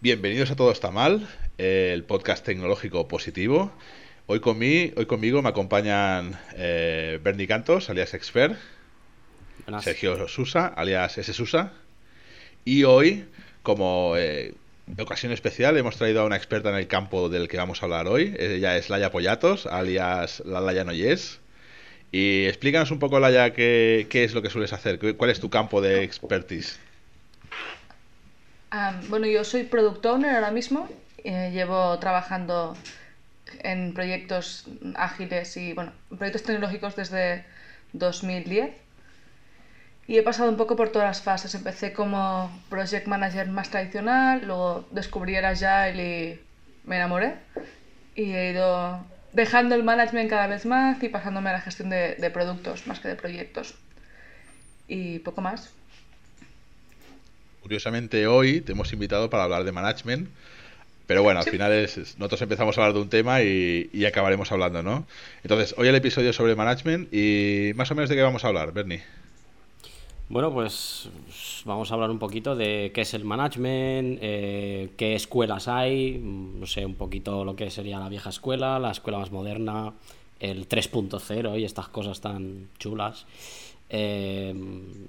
Bienvenidos a Todo Está Mal, el podcast tecnológico positivo. Hoy, hoy conmigo me acompañan eh, Bernie Cantos, alias Expert, Sergio Susa, alias S. Susa, y hoy, como eh, ocasión especial, hemos traído a una experta en el campo del que vamos a hablar hoy. Ella es Laya Pollatos, alias la Laya Noyes. Y explícanos un poco, Laya, qué, es lo que sueles hacer, cuál es tu campo de expertise bueno, yo soy product owner ahora mismo. Eh, llevo trabajando en proyectos ágiles y, bueno, proyectos tecnológicos desde 2010. Y he pasado un poco por todas las fases. Empecé como project manager más tradicional, luego descubrí el Agile y me enamoré. Y he ido dejando el management cada vez más y pasándome a la gestión de, de productos más que de proyectos. Y poco más. Curiosamente hoy te hemos invitado para hablar de management, pero bueno, al final es, nosotros empezamos a hablar de un tema y, acabaremos hablando, ¿no? Entonces, hoy el episodio sobre management y más o menos de qué vamos a hablar, Bernie. Bueno, pues vamos a hablar un poquito de qué es el management, eh, qué escuelas hay, no sé, un poquito lo que sería la vieja escuela, la escuela más moderna, el 3.0 y estas cosas tan chulas. Eh,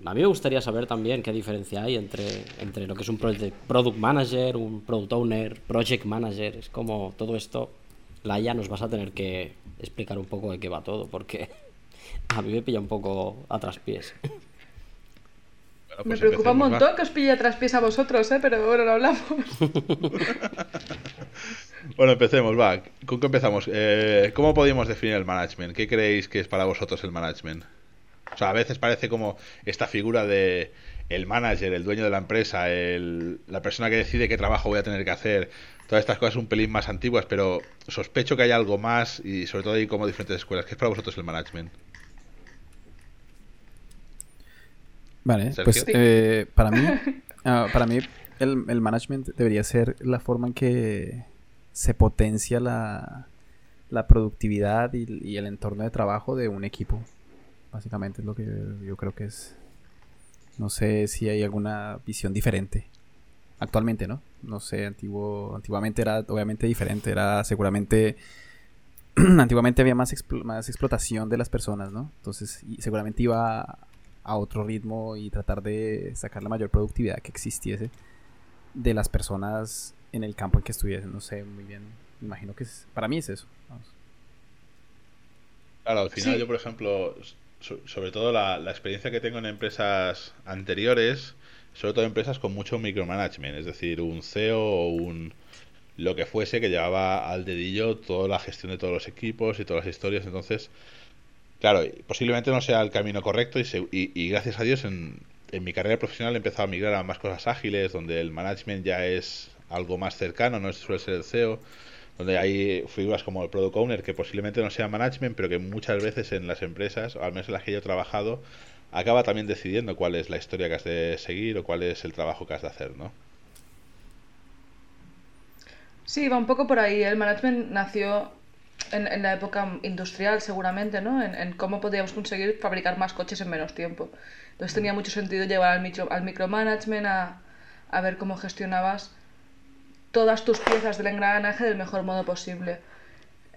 a mí me gustaría saber también qué diferencia hay entre, entre lo que es un product manager, un product owner, project manager. Es como todo esto, Laia, nos vas a tener que explicar un poco de qué va todo, porque a mí me pilla un poco a traspiés. me pues preocupa un montón que os pille a traspiés a vosotros, ¿eh? pero bueno, lo hablamos. bueno, empecemos, va. ¿Con qué empezamos? Eh, ¿Cómo podemos definir el management? ¿Qué creéis que es para vosotros el management? O sea, a veces parece como esta figura de el manager, el dueño de la empresa, el, la persona que decide qué trabajo voy a tener que hacer. Todas estas cosas un pelín más antiguas, pero sospecho que hay algo más y sobre todo hay como diferentes escuelas. ¿Qué es para vosotros el management? Vale, pues eh, para mí, ah, para mí el, el, management debería ser la forma en que se potencia la, la productividad y el entorno de trabajo de un equipo. Básicamente es lo que yo creo que es. No sé si hay alguna visión diferente. Actualmente, ¿no? No sé, antiguo, antiguamente era obviamente diferente. Era seguramente. antiguamente había más, más explotación de las personas, ¿no? Entonces, seguramente iba a, otro ritmo y tratar de sacar la mayor productividad que existiese de las personas en el campo en que estuviesen. No sé muy bien. Imagino que para mí es eso. Claro, al final yo, por ejemplo, sobre todo la, experiencia que tengo en empresas anteriores, sobre todo empresas con mucho micromanagement, es decir, un CEO o un lo que fuese que llevaba al dedillo toda la gestión de todos los equipos y todas las historias. Entonces, claro, posiblemente no sea el camino correcto y, y, gracias a Dios en, en, mi carrera profesional he empezado a migrar a más cosas ágiles, donde el management ya es algo más cercano, no suele ser el CEO donde hay figuras como el product owner que posiblemente no sea management, pero que muchas veces en las empresas, o al menos en las que yo he trabajado, acaba también decidiendo cuál es la historia que has de seguir o cuál es el trabajo que has de hacer, ¿no? Sí, va un poco por ahí. El management nació en, la época industrial, seguramente, ¿no? En, cómo podíamos conseguir fabricar más coches en menos tiempo. Entonces tenía mucho sentido llevar al, micro, al micromanagement a, a ver cómo gestionabas todas tus piezas del engranaje del mejor modo posible.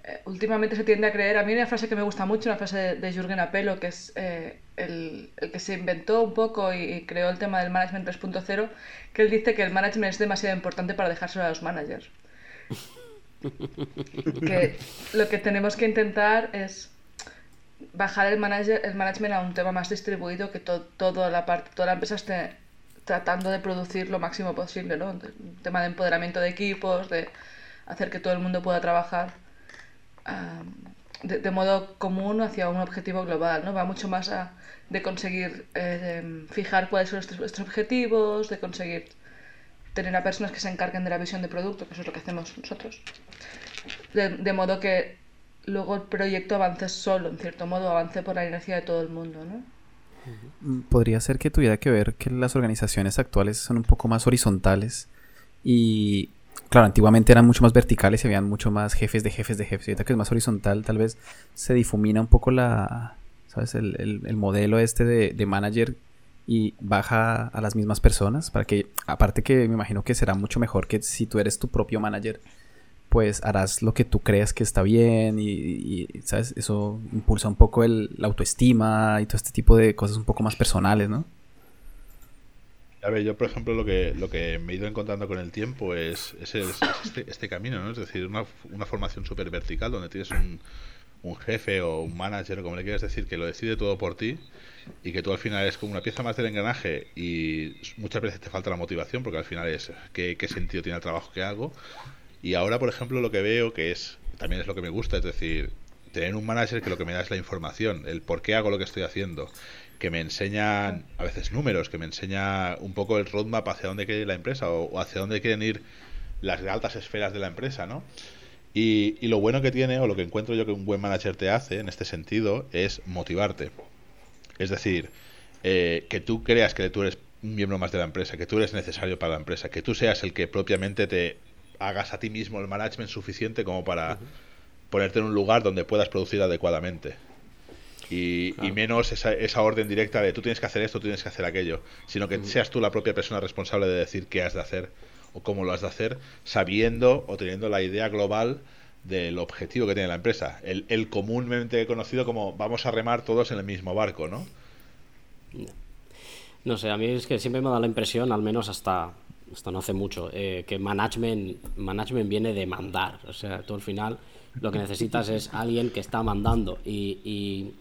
Eh, últimamente se tiende a creer, a mí una frase que me gusta mucho, una frase de, Jürgen Apelo, que es eh, el, el, que se inventó un poco y, creó el tema del management 3.0, que él dice que el management es demasiado importante para dejárselo a los managers. que lo que tenemos que intentar es bajar el, manager, el management a un tema más distribuido, que toda la parte, toda la empresa esté tratando de producir lo máximo posible, ¿no? Un tema de empoderamiento de equipos, de hacer que todo el mundo pueda trabajar de, modo común hacia un objetivo global, ¿no? Va mucho más a, de conseguir eh, fijar cuáles son nuestros, objetivos, de conseguir tener a personas que se encarguen de la visión de producto, que eso es lo que hacemos nosotros. De, modo que luego el proyecto avance solo, en cierto modo, avance por la inercia de todo el mundo, ¿no? Mm, podría ser que tuviera que ver que las organizaciones actuales son un poco más horizontales y claro, antiguamente eran mucho más verticales y habían mucho más jefes de jefes de jefes. Y ahorita que es más horizontal, tal vez se difumina un poco la, ¿sabes? El, el, modelo este de, de, manager y baja a las mismas personas para que, aparte que me imagino que será mucho mejor que si tú eres tu propio manager, pues harás lo que tú creas que está bien y, ¿sabes? Eso impulsa un poco el, la autoestima y todo este tipo de cosas un poco más personales, ¿no? A ver, yo por ejemplo lo que, lo que me he ido encontrando con el tiempo es, este, este, camino, ¿no? Es decir, una, una formación súper vertical donde tienes un, un, jefe o un manager, como le quieras decir, que lo decide todo por ti y que tú al final es como una pieza más del engranaje y muchas veces te falta la motivación porque al final es qué, qué sentido tiene el trabajo que hago. Y ahora, por ejemplo, lo que veo que es, también es lo que me gusta, es decir, tener un manager que lo que me da es la información, el por qué hago lo que estoy haciendo que me enseñan a veces números, que me enseña un poco el roadmap hacia dónde quiere ir la empresa o, hacia dónde quieren ir las altas esferas de la empresa, ¿no? Y, y, lo bueno que tiene, o lo que encuentro yo que un buen manager te hace en este sentido, es motivarte. Es decir, eh, que tú creas que tú eres un miembro más de la empresa, que tú eres necesario para la empresa, que tú seas el que propiamente te hagas a ti mismo el management suficiente como para ponerte en un lugar donde puedas producir adecuadamente. Y, menos esa, esa, orden directa de tú tienes que hacer esto, tú tienes que hacer aquello, sino que seas tú la propia persona responsable de decir qué has de hacer o cómo lo has de hacer, sabiendo o teniendo la idea global del objetivo que tiene la empresa, el, el comúnmente conocido como vamos a remar todos en el mismo barco, ¿no? No sé, a mí es que siempre me da la impresión, al menos hasta, hasta no hace mucho, eh, que management, management viene de mandar. O sea, tú al final lo que necesitas es alguien que está mandando y,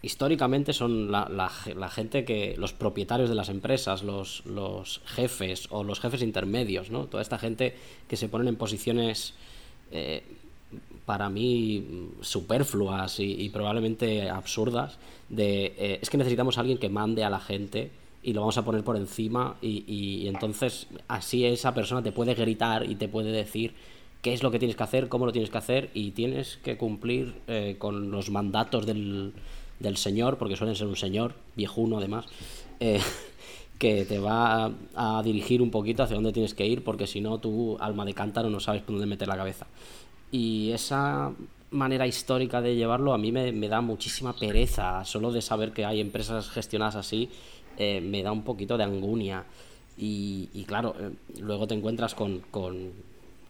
históricamente son la, la, gente que los propietarios de las empresas los, los, jefes o los jefes intermedios no toda esta gente que se ponen en posiciones eh, para mí superfluas y, probablemente absurdas de eh, es que necesitamos alguien que mande a la gente y lo vamos a poner por encima y, entonces así esa persona te puede gritar y te puede decir qué es lo que tienes que hacer, cómo lo tienes que hacer y tienes que cumplir eh, con los mandatos del, del, señor, porque suelen ser un señor, viejuno además, que te va a, dirigir un poquito hacia dónde tienes que ir, porque si no, tu alma de cántaro no sabes por dónde meter la cabeza. Y esa manera histórica de llevarlo a mí me, da muchísima pereza, solo de saber que hay empresas gestionadas así, eh, me da un poquito de angunia. Y, claro, luego te encuentras con, con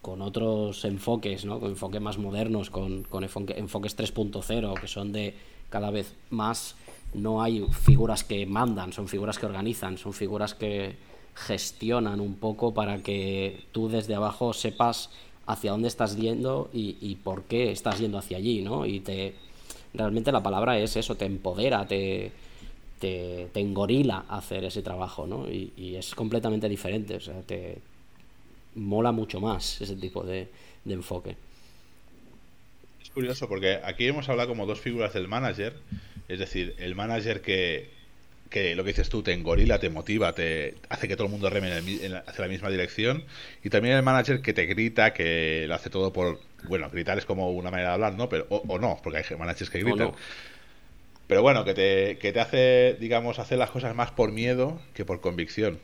con otros enfoques, ¿no? con enfoques más modernos, con, con enfoques 3.0, que son de cada vez más, no hay figuras que mandan, son figuras que organizan, son figuras que gestionan un poco para que tú desde abajo sepas hacia dónde estás yendo y, por qué estás yendo hacia allí, ¿no? Y te realmente la palabra es eso, te empodera, te, te, te engorila hacer ese trabajo, ¿no? Y, y es completamente diferente, o sea, te, mola mucho más ese tipo de, enfoque. Es curioso porque aquí hemos hablado como dos figuras del manager, es decir, el manager que, que lo que dices tú te engorila, te motiva, te hace que todo el mundo reme hacia la misma dirección. Y también el manager que te grita, que lo hace todo por. Bueno, gritar es como una manera de hablar, ¿no? Pero, o, no, porque hay managers que gritan. Pero bueno, que te, que te hace, digamos, hacer las cosas más por miedo que por convicción.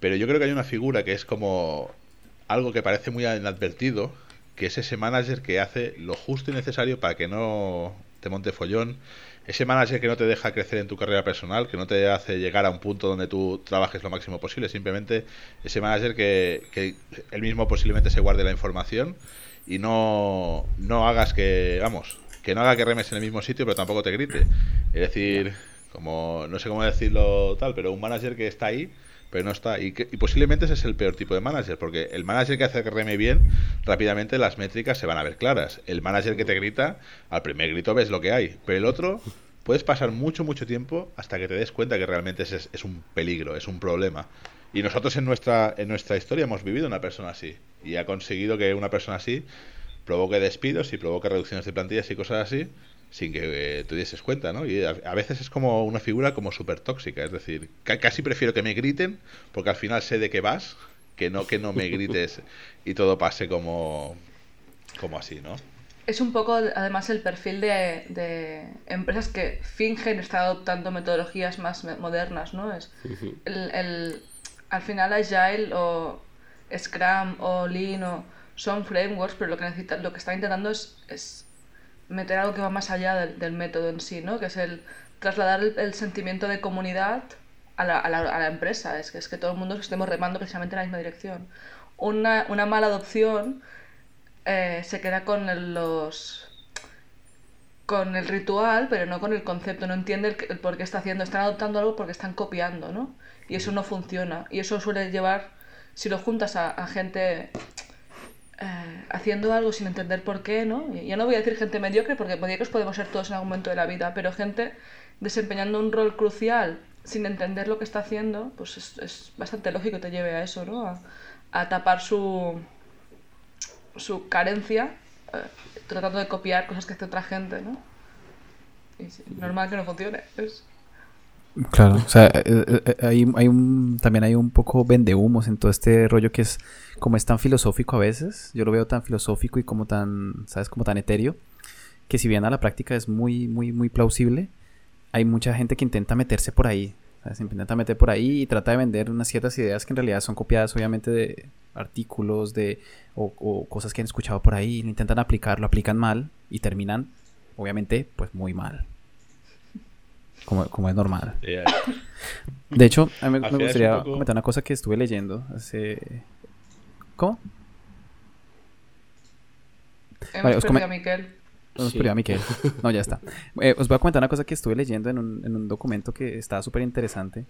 Pero yo creo que hay una figura que es como algo que parece muy inadvertido, que es ese manager que hace lo justo y necesario para que no te monte follón, ese manager que no te deja crecer en tu carrera personal, que no te hace llegar a un punto donde tú trabajes lo máximo posible, simplemente ese manager que, que él mismo posiblemente se guarde la información y no, no hagas que, vamos, que no haga que remes en el mismo sitio, pero tampoco te grite. Es decir, como, no sé cómo decirlo tal, pero un manager que está ahí pero no está. Y, posiblemente ese es el peor tipo de manager, porque el manager que hace que reme bien, rápidamente las métricas se van a ver claras. El manager que te grita, al primer grito ves lo que hay, pero el otro puedes pasar mucho, mucho tiempo hasta que te des cuenta que realmente es, es un peligro, es un problema. Y nosotros en nuestra, en nuestra historia hemos vivido una persona así, y ha conseguido que una persona así provoque despidos y provoque reducciones de plantillas y cosas así, sin que eh, te dieses cuenta, ¿no? Y a, veces es como una figura como súper tóxica, es decir, casi prefiero que me griten, porque al final sé de qué vas, que no que no me grites y todo pase como, como así, ¿no? Es un poco, además, el perfil de, de empresas que fingen estar adoptando metodologías más modernas, ¿no? Es el, el, al final Agile o Scrum o Lean o son frameworks, pero lo que necesitan, lo que están intentando es, es meter algo que va más allá del, del, método en sí, ¿no? Que es el trasladar el, sentimiento de comunidad a la, a, la, a la, empresa. Es que, es que todo el mundo estemos remando precisamente en la misma dirección. Una, una mala adopción eh, se queda con los con el ritual, pero no con el concepto, no entiende el, por qué está haciendo, están adoptando algo porque están copiando, ¿no? Y eso no funciona. Y eso suele llevar, si lo juntas a, a gente eh, haciendo algo sin entender por qué, ¿no? Ya no voy a decir gente mediocre, porque mediocres podemos ser todos en algún momento de la vida, pero gente desempeñando un rol crucial sin entender lo que está haciendo, pues es, bastante lógico que te lleve a eso, ¿no? A, tapar su, su carencia eh, tratando de copiar cosas que hace otra gente, ¿no? Y normal que no funcione. Es... Claro, o sea, eh, eh, hay, hay un, también hay un poco vendehumos en todo este rollo que es, como es tan filosófico a veces, yo lo veo tan filosófico y como tan, ¿sabes? Como tan etéreo, que si bien a la práctica es muy, muy, muy plausible, hay mucha gente que intenta meterse por ahí, se intenta meter por ahí y trata de vender unas ciertas ideas que en realidad son copiadas obviamente de artículos de, o, cosas que han escuchado por ahí, intentan aplicar, lo aplican mal y terminan obviamente pues muy mal. Como, como es normal. De hecho, a mí me, gustaría comentar una cosa que estuve leyendo hace... ¿Cómo? Hemos vale, a Miquel. No, ya está. Eh, os voy a comentar una cosa que estuve leyendo en un, en un documento que estaba súper interesante,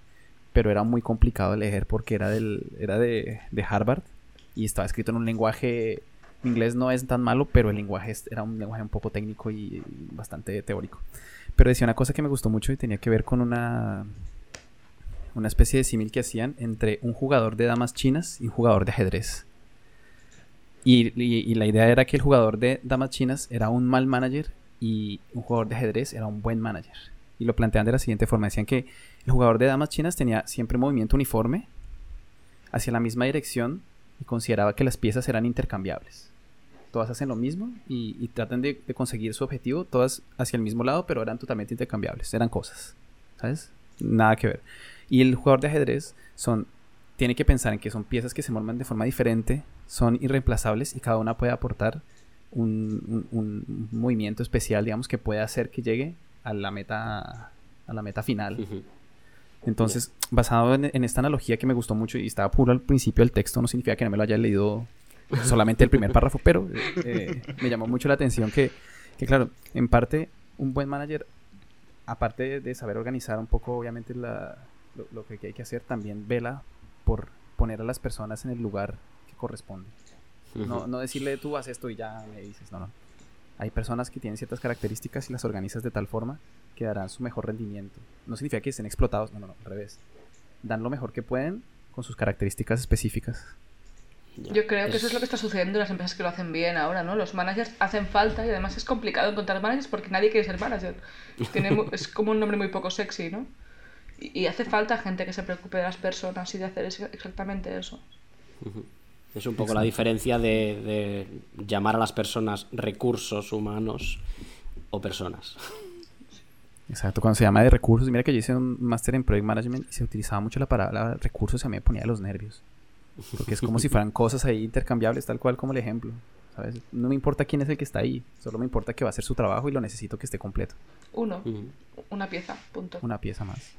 pero era muy complicado de leer porque era, del, era de, de, Harvard y estaba escrito en un lenguaje. Mi inglés no es tan malo, pero el lenguaje era un lenguaje un poco técnico y bastante teórico. Pero decía una cosa que me gustó mucho y tenía que ver con una, una especie de símil que hacían entre un jugador de damas chinas y un jugador de ajedrez. Y, la idea era que el jugador de damas chinas era un mal manager y un jugador de ajedrez era un buen manager. Y lo plantean de la siguiente forma. Decían que el jugador de damas chinas tenía siempre movimiento uniforme hacia la misma dirección y consideraba que las piezas eran intercambiables. Todas hacen lo mismo y, tratan de, de, conseguir su objetivo, todas hacia el mismo lado, pero eran totalmente intercambiables. Eran cosas. ¿Sabes? Nada que ver. Y el jugador de ajedrez son tiene que pensar en que son piezas que se forman de forma diferente, son irreemplazables y cada una puede aportar un, movimiento especial, digamos, que puede hacer que llegue a la meta, a la meta final. Entonces, basado en, esta analogía que me gustó mucho y estaba puro al principio del texto, no significa que no me lo haya leído solamente el primer párrafo, pero eh, me llamó mucho la atención que, claro, en parte, un buen manager, aparte de, saber organizar un poco, obviamente, lo, lo, que hay que hacer, también vela por poner a las personas en el lugar que corresponde. no, no decirle tú haces esto y ya me dices, no, no. Hay personas que tienen ciertas características y las organizas de tal forma que darán su mejor rendimiento. No significa que estén explotados, no, no, no, al revés. Dan lo mejor que pueden con sus características específicas. Yo creo que eso es lo que está sucediendo en las empresas que lo hacen bien ahora, ¿no? Los managers hacen falta y además es complicado encontrar managers porque nadie quiere ser manager. Tiene, es como un nombre muy poco sexy, ¿no? Y, hace falta gente que se preocupe de las personas y de hacer exactamente eso. Es un poco la diferencia de, llamar a las personas recursos humanos o personas. Exacto, cuando se llama de recursos, mira que yo hice un máster en Project Management y se utilizaba mucho la palabra recursos y a mí me ponía los nervios. Porque es como si fueran cosas ahí intercambiables, tal cual como el ejemplo. ¿sabes? No me importa quién es el que está ahí, solo me importa que va a hacer su trabajo y lo necesito que esté completo. Uno, una pieza, punto. Una pieza más.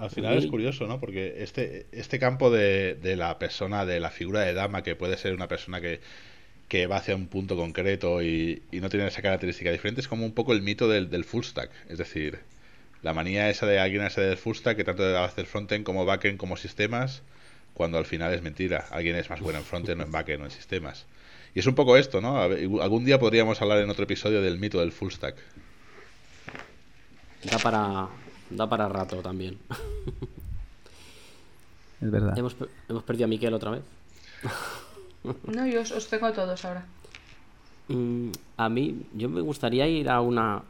Al, final es curioso, ¿no? Porque este, este campo de, de, la persona, de la figura de dama, que puede ser una persona que, que va hacia un punto concreto y, no tiene esa característica diferente, es como un poco el mito del, del full stack. Es decir, la manía esa de alguien ese del full stack que tanto debe hacer frontend como backend como sistemas, cuando al final es mentira. Alguien es más bueno en frontend o en backend o en sistemas. Y es un poco esto, ¿no? Algún día podríamos hablar en otro episodio del mito del full stack. Da para, Da para rato también. Es verdad. ¿Hemos, perdido a Miquel otra vez? No, yo os, tengo a todos ahora. Mm, a mí, yo me gustaría ir a una.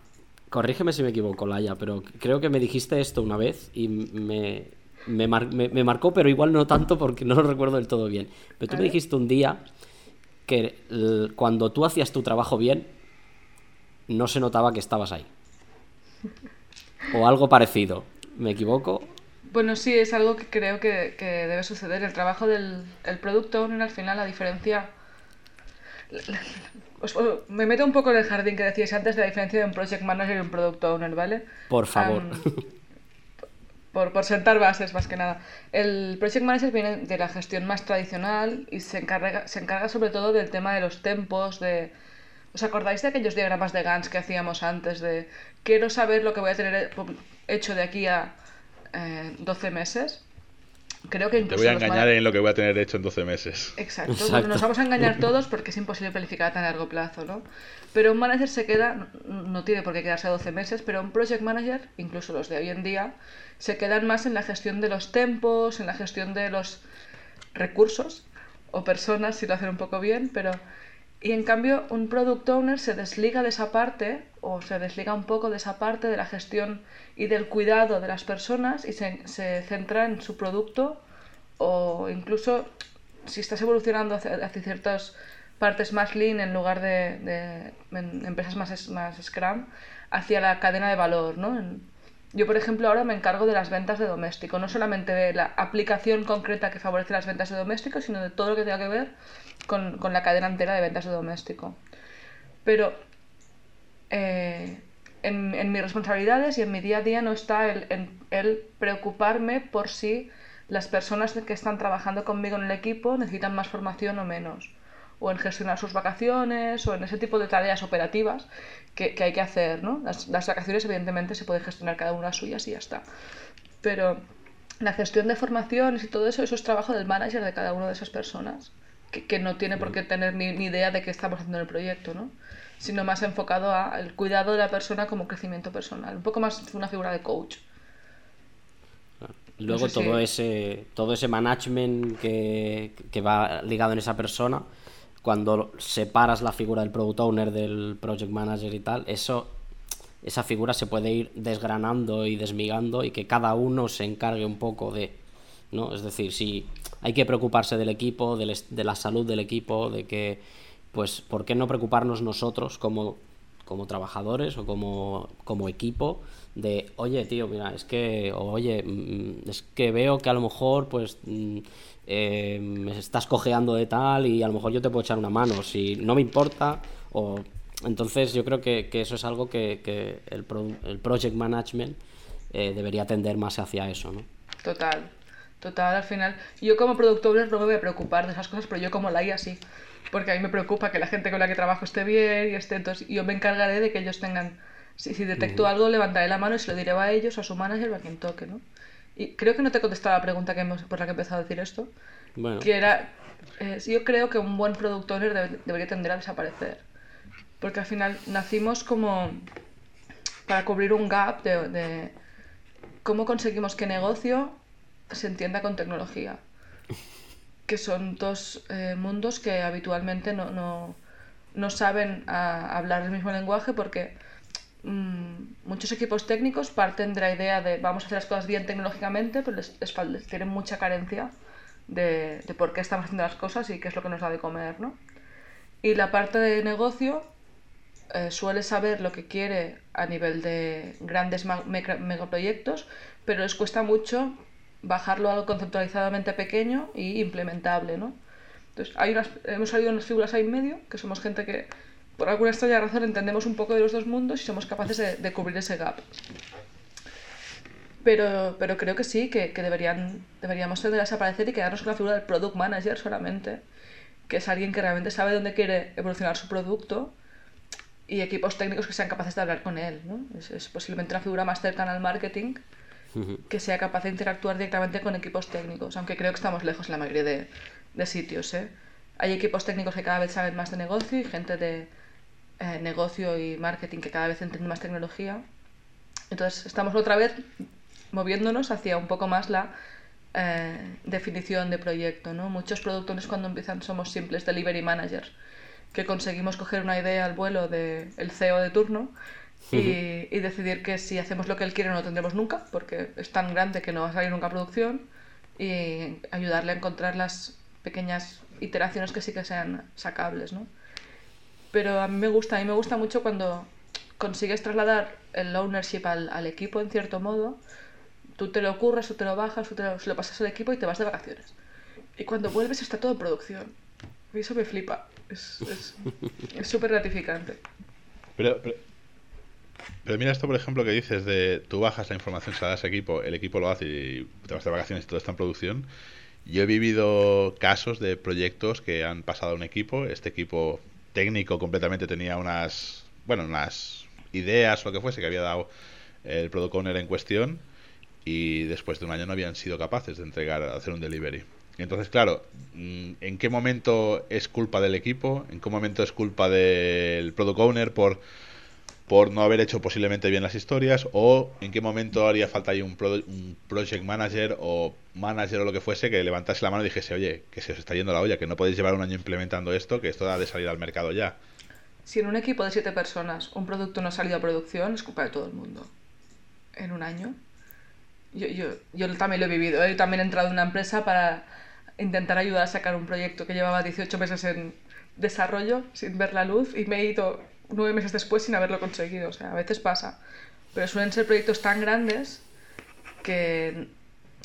Corrígeme si me equivoco, Laia, pero creo que me dijiste esto una vez y me, me, marcó, pero igual no tanto porque no lo recuerdo del todo bien. Pero tú me dijiste un día que cuando tú hacías tu trabajo bien, no se notaba que estabas ahí. O algo parecido. ¿Me equivoco? Bueno, sí, es algo que creo que, debe suceder. El trabajo del el Product Owner, al final, la diferencia... me meto un poco en el jardín que decías antes de la diferencia de un Project Manager y un Product Owner, ¿vale? Por favor. por, por, sentar bases, más que nada. El Project Manager viene de la gestión más tradicional y se encarga, se encarga sobre todo del tema de los tempos, de... ¿Os acordáis de aquellos diagramas de Gantt que hacíamos antes de quiero saber lo que voy a tener hecho de aquí a 12 eh, meses. Creo que Te voy a engañar en lo que voy a tener hecho en 12 meses. Exacto. Nos vamos a engañar todos porque es imposible planificar a tan largo plazo, ¿no? Pero un manager se queda, no tiene por qué quedarse a 12 meses, pero un project manager, incluso los de hoy en día, se quedan más en la gestión de los tempos, en la gestión de los recursos o personas, si lo hacen un poco bien, pero y en cambio, un product owner se desliga de esa parte, o se desliga un poco de esa parte de la gestión y del cuidado de las personas y se, se centra en su producto, o incluso si estás evolucionando hacia, ciertas partes más lean en lugar de, de empresas más, más Scrum, hacia la cadena de valor, ¿no? yo, por ejemplo, ahora me encargo de las ventas de doméstico, no solamente de la aplicación concreta que favorece las ventas de doméstico, sino de todo lo que tenga que ver con, la cadena entera de ventas de doméstico. Pero eh, en, mis responsabilidades y en mi día a día no está el, el, preocuparme por si las personas que están trabajando conmigo en el equipo necesitan más formación o menos, o en gestionar sus vacaciones, o en ese tipo de tareas operativas que, hay que hacer. ¿no? Las, las, vacaciones, evidentemente, se puede gestionar cada una suyas y ya está. Pero la gestión de formaciones y todo eso, eso es trabajo del manager de cada una de esas personas que, no tiene por qué tener ni, idea de qué estamos haciendo en el proyecto, ¿no? sino más enfocado al cuidado de la persona como crecimiento personal, un poco más una figura de coach. Luego todo ese todo ese management que, que, va ligado en esa persona, cuando separas la figura del product owner del project manager y tal, eso esa figura se puede ir desgranando y desmigando y que cada uno se encargue un poco de, ¿no? Es decir, si hay que preocuparse del equipo, de la salud del equipo, de que, pues, ¿por qué no preocuparnos nosotros como, como trabajadores o como, como equipo? de, oye, tío, mira, es que, oye, mm, es que veo que a lo mejor, pues, mm, eh, me estás cojeando de tal y a lo mejor yo te puedo echar una mano, si no me importa, o... Entonces yo creo que, eso es algo que, el, el project management eh, debería tender más hacia eso, ¿no? Total, Total, al final, yo como productor no me voy a preocupar de esas cosas, pero yo como la IA sí. Porque a mí me preocupa que la gente con la que trabajo esté bien y esté. Entonces, yo me encargaré de que ellos tengan. Si, si detecto algo, levantaré la mano y se lo diré a ellos, a su manager o a quien toque, ¿no? Y creo que no te he contestado la pregunta que hemos, por la que he empezado a decir esto. Bueno. Que era. Eh, yo creo que un buen productor debería tender a desaparecer. Porque al final nacimos como. para cubrir un gap de, de cómo conseguimos que negocio se entienda con tecnología. Que son dos eh, mundos que habitualmente no, no, no saben hablar el mismo lenguaje porque mm, muchos equipos técnicos parten de la idea de vamos a hacer las cosas bien tecnológicamente, pero les, les, tienen mucha carencia de, de, por qué estamos haciendo las cosas y qué es lo que nos da de comer, ¿no? Y la parte de negocio eh, suele saber lo que quiere a nivel de grandes megaproyectos, pero les cuesta mucho bajarlo a algo conceptualizadamente pequeño y implementable, ¿no? Entonces, hay unas, hemos salido unas figuras ahí en medio, que somos gente que, por alguna extraña razón, entendemos un poco de los dos mundos y somos capaces de, cubrir ese gap. Pero, pero creo que sí, que, deberían, deberíamos tender a desaparecer y quedarnos con la figura del product manager solamente, que es alguien que realmente sabe dónde quiere evolucionar su producto y equipos técnicos que sean capaces de hablar con él. ¿no? Es, es posiblemente una figura más cercana al marketing que sea capaz de interactuar directamente con equipos técnicos, aunque creo que estamos lejos en la mayoría de, de sitios. ¿eh? Hay equipos técnicos que cada vez saben más de negocio y gente de eh, negocio y marketing que cada vez entiende más tecnología. Entonces estamos otra vez moviéndonos hacia un poco más la eh, definición de proyecto. ¿no? Muchos productores cuando empiezan somos simples delivery managers, que conseguimos coger una idea al vuelo del el CEO de turno y, decidir que si hacemos lo que él quiere no lo tendremos nunca, porque es tan grande que no va a salir nunca a producción, y ayudarle a encontrar las pequeñas iteraciones que sí que sean sacables, ¿no? Pero a mí me gusta, a mí me gusta mucho cuando consigues trasladar el ownership al, al equipo en cierto modo, Tú te lo ocurres, tú te lo bajas, tú te lo, se lo pasas al equipo y te vas de vacaciones. Y cuando vuelves está todo en producción. Y eso me flipa. Es súper gratificante. Pero, pero, mira esto, por ejemplo, que dices de tú bajas la información, se la das equipo, el equipo lo hace y te vas de vacaciones y todo está en producción. Yo he vivido casos de proyectos que han pasado a un equipo. Este equipo técnico completamente tenía unas, bueno, unas ideas o lo que fuese que había dado el product owner en cuestión y después de un año no habían sido capaces de entregar, hacer un delivery. Entonces, claro, mm, ¿en qué momento es culpa del equipo? ¿En qué momento es culpa del product owner por, por no haber hecho posiblemente bien las historias? ¿O en qué momento haría falta ahí un, project manager o manager o lo que fuese que levantase la mano y dijese, oye, que se os está yendo la olla, que no podéis llevar un año implementando esto, que esto ha de salir al mercado ya? Si en un equipo de siete personas un producto no ha salido a producción, es culpa de todo el mundo. En un año. Yo, yo, yo también lo he vivido. Yo también he entrado en una empresa para intentar ayudar a sacar un proyecto que llevaba 18 meses en desarrollo sin ver la luz y me he ido nueve meses después sin haberlo conseguido. O sea, a veces pasa. Pero suelen ser proyectos tan grandes que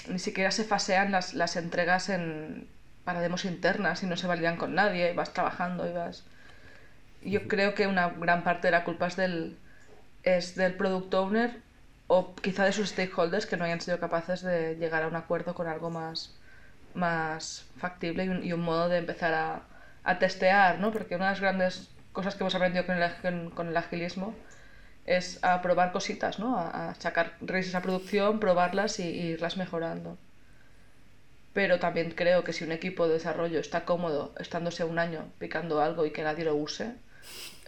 ni siquiera se fasean las, las entregas en, para demos internas y no se validan con nadie y vas trabajando y vas... Yo creo que una gran parte de la culpa es del, es del product owner o quizá de sus stakeholders que no hayan sido capaces de llegar a un acuerdo con algo más, más factible y un, modo de empezar a, a, testear, ¿no? Porque una de las grandes cosas que hemos aprendido con el, con el agilismo es a probar cositas, ¿no? A, a sacar releases a producción, probarlas y, irlas mejorando. Pero también creo que si un equipo de desarrollo está cómodo estándose un año picando algo y que nadie lo use,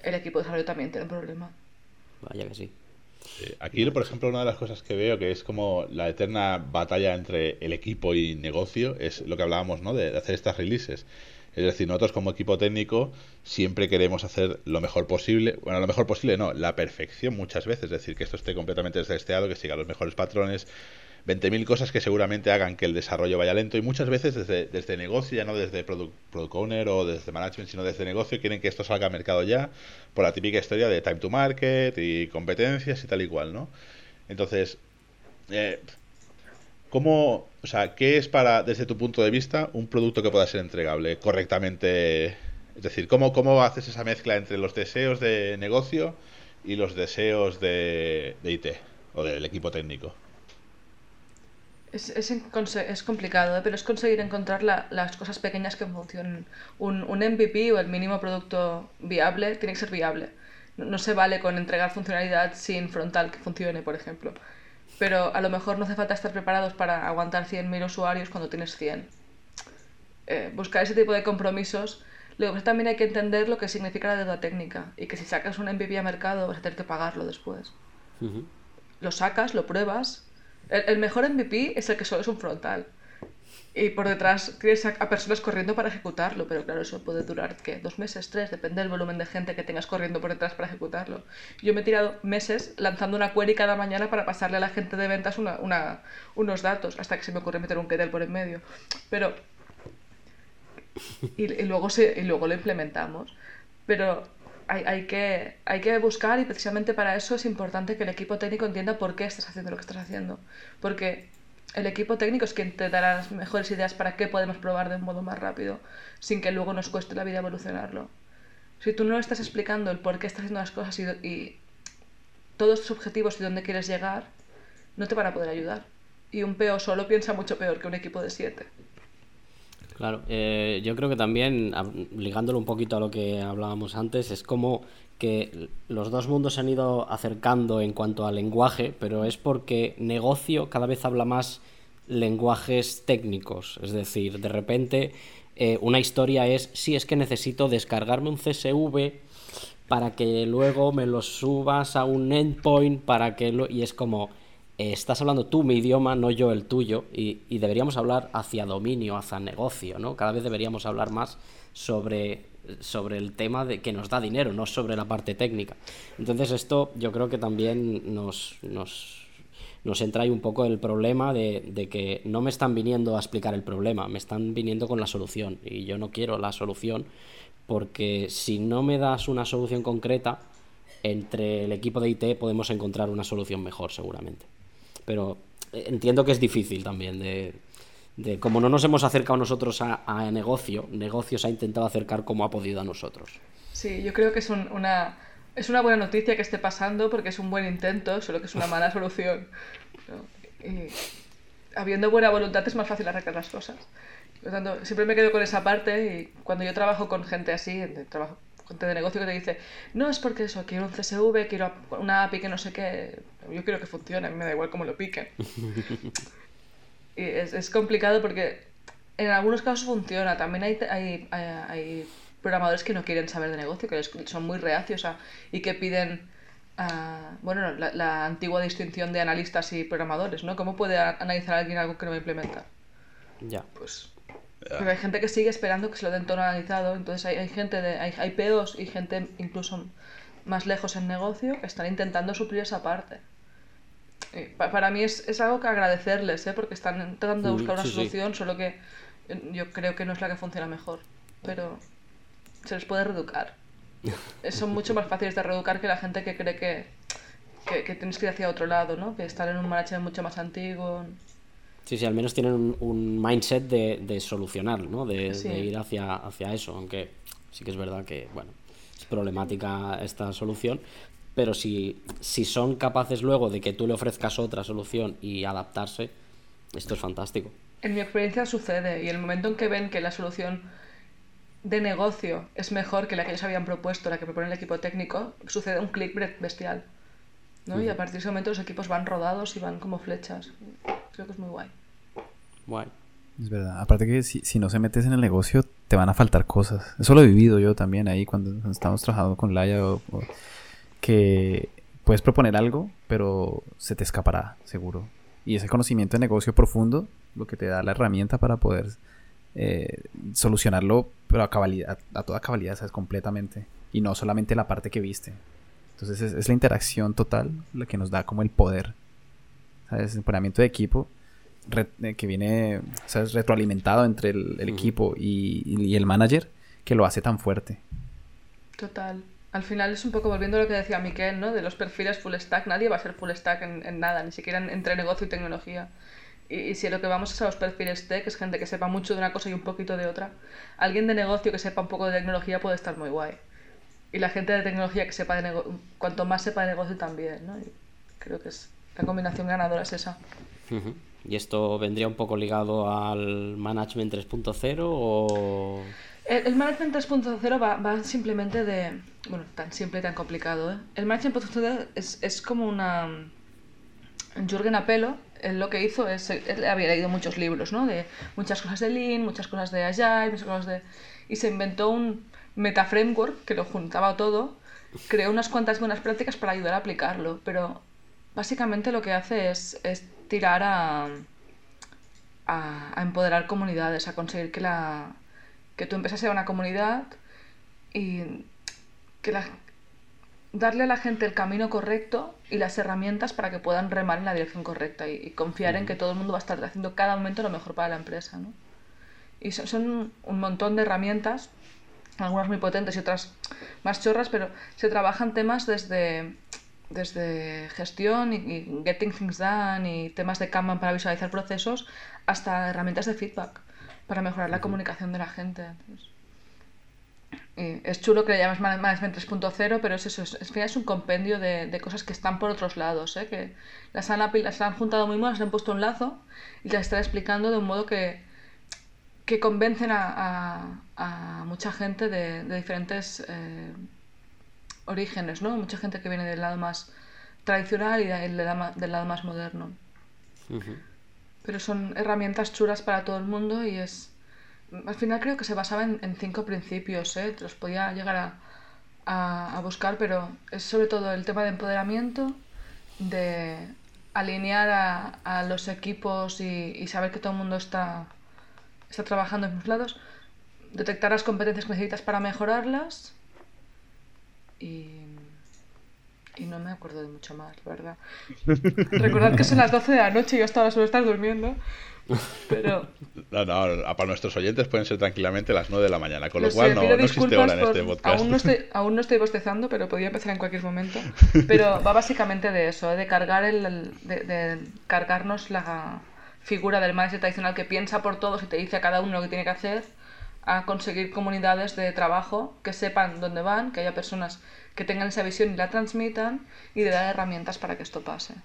el equipo de desarrollo también tiene un problema. Vaya que sí. Aquí, por ejemplo, una de las cosas que veo que es como la eterna batalla entre el equipo y negocio es lo que hablábamos, ¿no? De, hacer estas releases. Es decir, nosotros como equipo técnico siempre queremos hacer lo mejor posible. Bueno, lo mejor posible no, la perfección muchas veces. Es decir, que esto esté completamente testeado, que siga los mejores patrones, 20.000 cosas que seguramente hagan que el desarrollo vaya lento y muchas veces desde, desde negocio, ya no desde product, owner o desde management, sino desde negocio, quieren que esto salga al mercado ya por la típica historia de time to market y competencias y tal y cual, ¿no? Entonces, eh, ¿cómo, o sea, qué es para, desde tu punto de vista, un producto que pueda ser entregable correctamente? Es decir, ¿cómo, cómo haces esa mezcla entre los deseos de negocio y los deseos de, IT o del equipo técnico? Es, es, es complicado, ¿eh? pero es conseguir encontrar la, las cosas pequeñas que funcionen. Un, MVP o el mínimo producto viable tiene que ser viable. No, se vale con entregar funcionalidad sin frontal que funcione, por ejemplo. Pero a lo mejor no hace falta estar preparados para aguantar 100.000 usuarios cuando tienes 100. Eh, buscar ese tipo de compromisos. Luego también hay que entender lo que significa la deuda técnica y que si sacas un MVP a mercado vas a tener que pagarlo después. Uh -huh. Lo sacas, lo pruebas, el, mejor MVP es el que solo es un frontal. Y por detrás tienes a, personas corriendo para ejecutarlo, pero claro, eso puede durar, ¿qué? Dos meses, tres, depende del volumen de gente que tengas corriendo por detrás para ejecutarlo. Yo me he tirado meses lanzando una query cada mañana para pasarle a la gente de ventas una, una, unos datos, hasta que se me ocurre meter un Kedel por en medio. Pero... Y, y, luego se, y luego lo implementamos. Pero hay, hay, que, hay que buscar y precisamente para eso es importante que el equipo técnico entienda por qué estás haciendo lo que estás haciendo. Porque el equipo técnico es quien te dará las mejores ideas para qué podemos probar de un modo más rápido, sin que luego nos cueste la vida evolucionarlo. Si tú no estás explicando el por qué estás haciendo las cosas y, todos tus objetivos y dónde quieres llegar, no te van a poder ayudar. Y un PO solo piensa mucho peor que un equipo de siete. Claro, eh, yo creo que también, ligándolo un poquito a lo que hablábamos antes, es como que los dos mundos se han ido acercando en cuanto al lenguaje, pero es porque negocio cada vez habla más lenguajes técnicos. Es decir, de repente eh, una historia es, sí, es que necesito descargarme un CSV para que luego me lo subas a un endpoint, para que lo... y es como eh, estás hablando tú mi idioma, no yo el tuyo, y, deberíamos hablar hacia dominio, hacia negocio, ¿no? Cada vez deberíamos hablar más sobre, sobre el tema de que nos da dinero, no sobre la parte técnica. Entonces esto yo creo que también nos, nos, nos entra ahí un poco el problema de, de, que no me están viniendo a explicar el problema, me están viniendo con la solución, y yo no quiero la solución, porque si no me das una solución concreta, entre el equipo de IT podemos encontrar una solución mejor seguramente. Pero entiendo que es difícil también de, de como no nos hemos acercado nosotros a, a, negocio, negocios ha intentado acercar como ha podido a nosotros. Sí, yo creo que es una es una buena noticia que esté pasando porque es un buen intento, solo que es una mala solución. Y habiendo buena voluntad es más fácil arreglar las cosas. Por tanto, siempre me quedo con esa parte y cuando yo trabajo con gente así, de trabajo gente de negocio que te dice, no es porque eso, quiero un CSV, quiero una API que no sé qué, yo quiero que funcione, a mí me da igual cómo lo piquen. y es, es, complicado porque en algunos casos funciona, también hay, hay, hay, programadores que no quieren saber de negocio, que son muy reacios y que piden... Uh, bueno, la, la, antigua distinción de analistas y programadores, ¿no? ¿Cómo puede analizar alguien algo que no va a implementar? Ya. Pues pero hay gente que sigue esperando que se lo den todo analizado. Entonces hay, hay gente, de, hay, hay POs y gente incluso más lejos en negocio que están intentando suplir esa parte. Para mí es, es, algo que agradecerles, ¿eh? porque están tratando de mm, buscar una solución, solo que eh, yo creo que no es la que funciona mejor. Pero se les puede reeducar. Son mucho más fáciles de reeducar que la gente que cree que, que, que tienes que ir hacia otro lado, ¿no? que estar en un management mucho más antiguo. Sí, sí, al menos tienen un, mindset de, de, solucionar, ¿no? De, ir hacia, hacia eso, aunque sí que es verdad que, bueno, es problemática esta solución, pero si, si son capaces luego de que tú le ofrezcas otra solución y adaptarse, esto es fantástico. En mi experiencia sucede, y el momento en que ven que la solución de negocio es mejor que la que ellos habían propuesto, la que propone el equipo técnico, sucede un clic bestial. ¿no? Y a partir de ese momento los equipos van rodados y van como flechas. Creo que es muy guay. Guay. Es verdad. Aparte que si, si no se metes en el negocio, te van a faltar cosas. Eso lo he vivido yo también ahí cuando estamos trabajando con Laia. Que puedes proponer algo, pero se te escapará, seguro. Y ese conocimiento de negocio profundo, lo que te da la herramienta para poder eh, solucionarlo, pero a cabalidad, a toda cabalidad, ¿sabes? Completamente. Y no solamente la parte que viste. Entonces es, es la interacción total la que nos da como el poder ¿sabes? Empoderamiento de equipo eh, que viene, ¿sabes? Retroalimentado entre el, equipo y, el manager que lo hace tan fuerte. Total. Al final es un poco volviendo a lo que decía Miquel, ¿no? De los perfiles full stack. Nadie va a ser full stack en, nada, ni siquiera entre negocio y tecnología. Y, si lo que vamos es a los perfiles tech, es gente que sepa mucho de una cosa y un poquito de otra, alguien de negocio que sepa un poco de tecnología puede estar muy guay. Y la gente de tecnología que sepa de negocio, cuanto más sepa de negocio también, ¿no? creo que es la combinación ganadora es esa. ¿Y esto vendría un poco ligado al Management 3.0 o...? El, Management 3.0 va, va, simplemente de... Bueno, tan simple y tan complicado, ¿eh? El Management 3.0 es, es como una... Jürgen Apelo, él lo que hizo es... Él había leído muchos libros, ¿no? De muchas cosas de Lean, muchas cosas de Agile, muchas cosas de... Y se inventó un meta-framework que lo juntaba todo, creó unas cuantas buenas prácticas para ayudar a aplicarlo, pero básicamente lo que hace es, tirar a, a, empoderar comunidades, a conseguir que, la, que tu empresa sea una comunidad y que la, darle a la gente el camino correcto y las herramientas para que puedan remar en la dirección correcta y, confiar en que todo el mundo va a estar haciendo cada momento lo mejor para la empresa. ¿no? Y son un montón de herramientas, algunas muy potentes y otras más chorras, pero se trabajan temas desde desde gestión y, getting things done y temas de Kanban para visualizar procesos hasta herramientas de feedback para mejorar la comunicación de la gente. es chulo que le llames Management 3.0, pero es eso, es, es un compendio de, cosas que están por otros lados, ¿eh? que las han, las han juntado muy mal, las han puesto un lazo y las están explicando de un modo que, que convencen a, mucha gente de, diferentes eh, orígenes, ¿no? Mucha gente que viene del lado más tradicional y del lado más moderno. Pero son herramientas chulas para todo el mundo y es... Al final creo que se basaba en, cinco principios, ¿eh? Los podía llegar a, buscar, pero es sobre todo el tema de empoderamiento, de alinear a, los equipos y, saber que todo el mundo está, está trabajando en sus lados, detectar las competencias que necesitas para mejorarlas y Y no me acuerdo de mucho más, ¿verdad? Recordad que son las 12 de la noche y yo hasta suelo estar durmiendo. Pero... No, no, para nuestros oyentes pueden ser tranquilamente las 9 de la mañana, con lo, cual no, no, existe hora en este podcast. Aún no, estoy, aún no estoy bostezando, pero podría empezar en cualquier momento. Pero va básicamente de eso, ¿eh? de cargar el, de, cargarnos la figura del manager tradicional que piensa por todos y te dice a cada uno lo que tiene que hacer, a conseguir comunidades de trabajo que sepan dónde van, que haya personas que tengan esa visión y la transmitan y de dar herramientas para que esto pase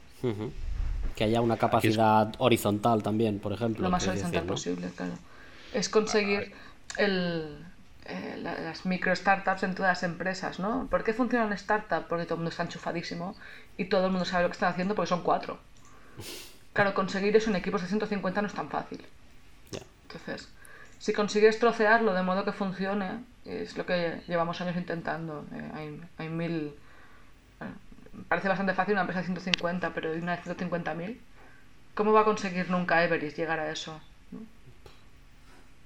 que haya una capacidad horizontal también, por ejemplo. Lo más horizontal posible, claro. Es conseguir el, eh, las micro startups en todas las empresas, ¿no? ¿Por qué funciona una startup? Porque todo el mundo está enchufadísimo y todo el mundo sabe lo que están haciendo porque son cuatro. Claro, conseguir eso en equipos de 150 no es tan fácil. Entonces, si consigues trocearlo de modo que funcione, es lo que llevamos años intentando. Eh, hay, hay mil parece bastante fácil una empresa de 150, pero de una de 150.000, ¿cómo va a conseguir nunca Everest llegar a eso?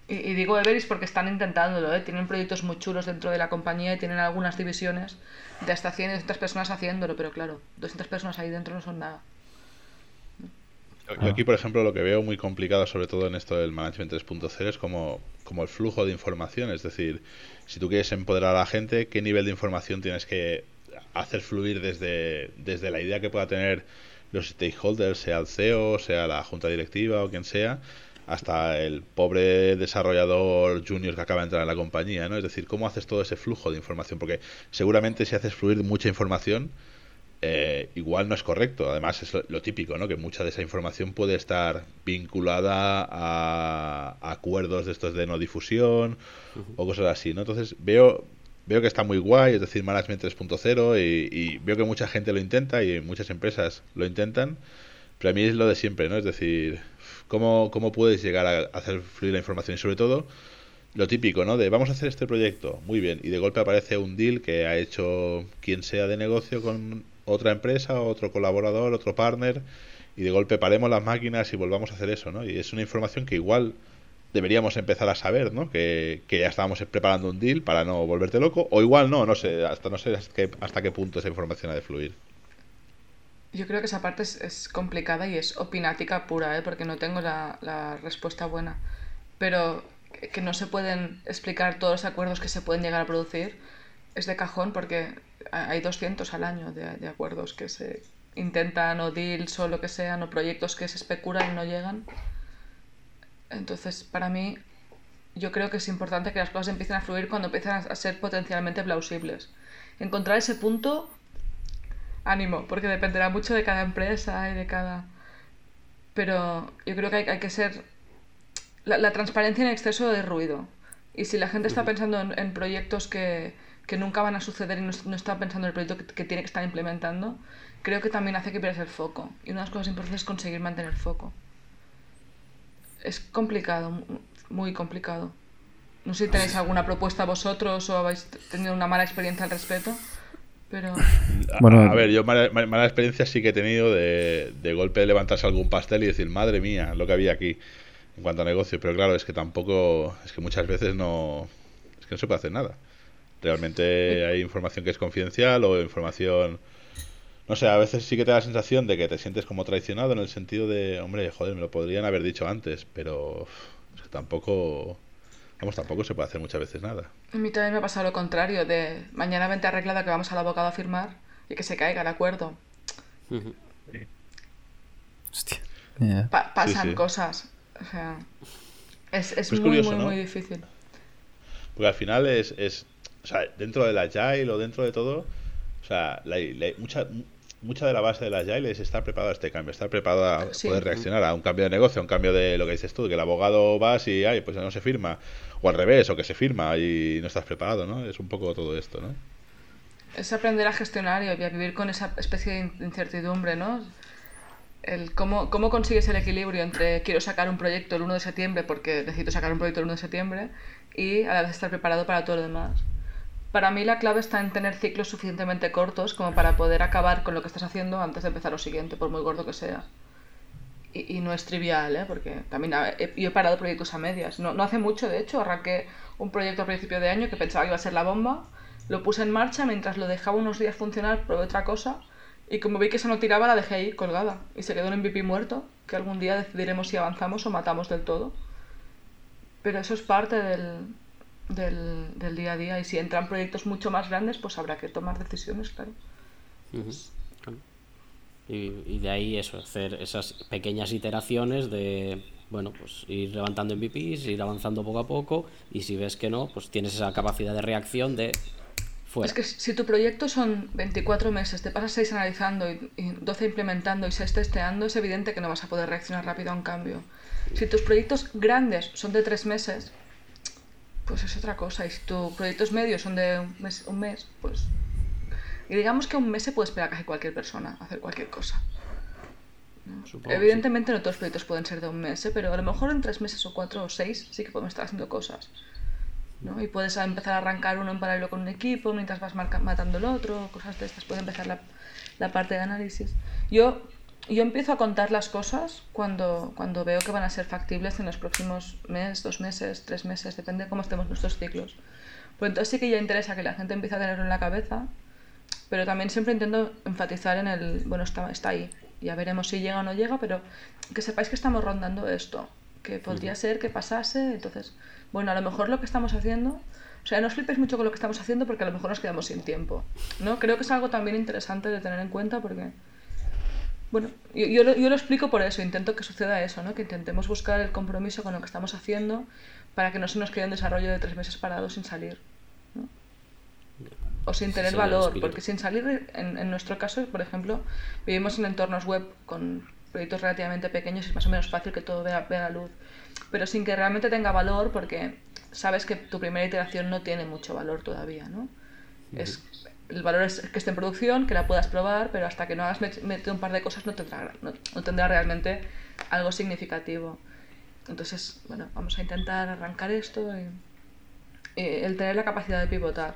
Y, digo Everest porque están intentándolo, ¿eh? tienen proyectos muy chulos dentro de la compañía y tienen algunas divisiones de hasta 100 y 200 personas haciéndolo, pero claro, 200 personas ahí dentro no son nada. Yo aquí, por ejemplo, lo que veo muy complicado, sobre todo en esto del Management 3.0, es como, como el flujo de información. Es decir, si tú quieres empoderar a la gente, ¿qué nivel de información tienes que hacer fluir desde, desde la idea que pueda tener los stakeholders, sea el CEO, sea la junta directiva o quien sea, hasta el pobre desarrollador junior que acaba de entrar en la compañía, ¿no? Es decir, ¿cómo haces todo ese flujo de información? Porque seguramente si haces fluir mucha información, eh, igual no es correcto. Además es lo, típico, ¿no? Que mucha de esa información puede estar vinculada a, acuerdos de estos de no difusión o cosas así, ¿no? Entonces veo veo que está muy guay, es decir, Management 3.0 y, y, veo que mucha gente lo intenta y muchas empresas lo intentan, pero a mí es lo de siempre, ¿no? Es decir, ¿cómo, cómo puedes llegar a hacer fluir la información? Y sobre todo, lo típico, ¿no? De vamos a hacer este proyecto, muy bien, y de golpe aparece un deal que ha hecho quien sea de negocio con otra empresa, otro colaborador, otro partner, y de golpe paremos las máquinas y volvamos a hacer eso, ¿no? Y es una información que igual deberíamos empezar a saber, ¿no? Que, ya estábamos preparando un deal para no volverte loco, o igual no, no sé, hasta no sé hasta qué, hasta qué punto esa información ha de fluir. Yo creo que esa parte es, complicada y es opinática pura, ¿eh? porque no tengo la, respuesta buena. Pero que no se pueden explicar todos los acuerdos que se pueden llegar a producir es de cajón porque hay 200 al año de, de acuerdos que se intentan o deals o lo que sean o proyectos que se especulan y no llegan. Entonces, para mí, yo creo que es importante que las cosas empiecen a fluir cuando empiezan a ser potencialmente plausibles. Encontrar ese punto, ánimo, porque dependerá mucho de cada empresa y de cada... Pero yo creo que hay, que ser... La, transparencia en exceso de ruido. Y si la gente está pensando en, proyectos que, nunca van a suceder y no, está pensando en el proyecto que, que, tiene que estar implementando, creo que también hace que pierdas el foco. Y una de las cosas importantes es conseguir mantener el foco es complicado, muy complicado. No sé si tenéis alguna propuesta vosotros o habéis tenido una mala experiencia al respecto, pero... Bueno, a, ver, yo mala, experiencia sí que he tenido de, de golpe levantarse algún pastel y decir, madre mía, lo que había aquí en cuanto a negocio. Pero claro, es que tampoco, es que muchas veces no, es que no se puede hacer nada. Realmente hay información que es confidencial o información no sé, a veces sí que te da la sensación de que te sientes como traicionado en el sentido de, hombre, joder, me lo podrían haber dicho antes, pero tampoco, vamos, tampoco se puede hacer muchas veces nada. A mí también me ha pasado lo contrario, de mañana vente arreglada que vamos al abogado a firmar y que se caiga el acuerdo. Hostia. pasan cosas, o sea, es, es pues muy, muy, muy difícil. Porque al final es, es, o sea, dentro de la Agile o dentro de todo, o sea, la, mucha, mucha de la base de la Agile es estar preparado a este cambio, estar preparado a poder reaccionar a un cambio de negocio, a un cambio de lo que dices tú, que el abogado va y, ay, pues no se firma, o al revés, o que se firma y no estás preparado, ¿no? Es un poco todo esto, ¿no? Es aprender a gestionar y a vivir con esa especie de incertidumbre, ¿no? El cómo, cómo consigues el equilibrio entre quiero sacar un proyecto el 1 de septiembre porque necesito sacar un proyecto el 1 de septiembre y a la vez estar preparado para todo lo demás. Para mí la clave está en tener ciclos suficientemente cortos como para poder acabar con lo que estás haciendo antes de empezar lo siguiente, por muy gordo que sea. Y, no es trivial, ¿eh? porque también he, yo he parado proyectos a medias. No, hace mucho, de hecho, arranqué un proyecto a principio de año que pensaba que iba a ser la bomba, Lo puse en marcha, mientras lo dejaba unos días funcionar, probé otra cosa. Y como vi que se no tiraba, la dejé ahí colgada. Y se quedó un MVP muerto, que algún día decidiremos si avanzamos o matamos del todo. Pero eso es parte del, del, día a día. Y si entran proyectos mucho más grandes, pues habrá que tomar decisiones, claro. y, de ahí eso, hacer esas pequeñas iteraciones de, bueno, pues ir levantando MVPs, ir avanzando poco a poco. Y si ves que no, pues tienes esa capacidad de reacción de es que si tu proyecto son 24 meses, te pasas 6 analizando y, 12 implementando y 6 testeando, es evidente que no vas a poder reaccionar rápido a un cambio. Si tus proyectos grandes son de 3 meses, pues es otra cosa. Y si tus proyectos medios son de un mes, un mes pues... Y digamos que un mes se puede esperar casi cualquier persona a hacer cualquier cosa. Evidentemente no todos los proyectos pueden ser de un mes, ¿eh? pero a lo mejor en 3 meses o 4 o 6 sí que podemos estar haciendo cosas. Y puedes empezar a arrancar uno en paralelo con un equipo mientras vas matando el otro, cosas de estas. Puede empezar la, la, parte de análisis. Yo, yo empiezo a contar las cosas cuando, cuando veo que van a ser factibles en los próximos meses, dos meses, tres meses, depende de cómo estemos nuestros ciclos. Pues entonces sí que ya interesa que la gente empiece a tenerlo en la cabeza, pero también siempre intento enfatizar en el, bueno, está, está ahí, ya veremos si llega o no llega, pero que sepáis que estamos rondando esto, que podría ser que pasase, entonces bueno, a lo mejor lo que estamos haciendo, o sea, no os flipéis mucho con lo que estamos haciendo porque a lo mejor nos quedamos sin tiempo, ¿no? Creo que es algo también interesante de tener en cuenta porque, bueno, yo, yo, lo, yo lo explico por eso, intento que suceda eso, ¿no? Que intentemos buscar el compromiso con lo que estamos haciendo para que no se nos quede un desarrollo de tres meses parados sin salir, ¿no? O sin tener valor, porque sin salir, en, en nuestro caso, por ejemplo, vivimos en entornos web con proyectos relativamente pequeños y es más o menos fácil que todo vea, vea la luz pero sin que realmente tenga valor porque sabes que tu primera iteración no tiene mucho valor todavía, ¿no? Es, el valor es que esté en producción, que la puedas probar, pero hasta que no hagas metido un par de cosas no tendrá, no, tendrá realmente algo significativo. Entonces, bueno, vamos a intentar arrancar esto y, el tener la capacidad de pivotar.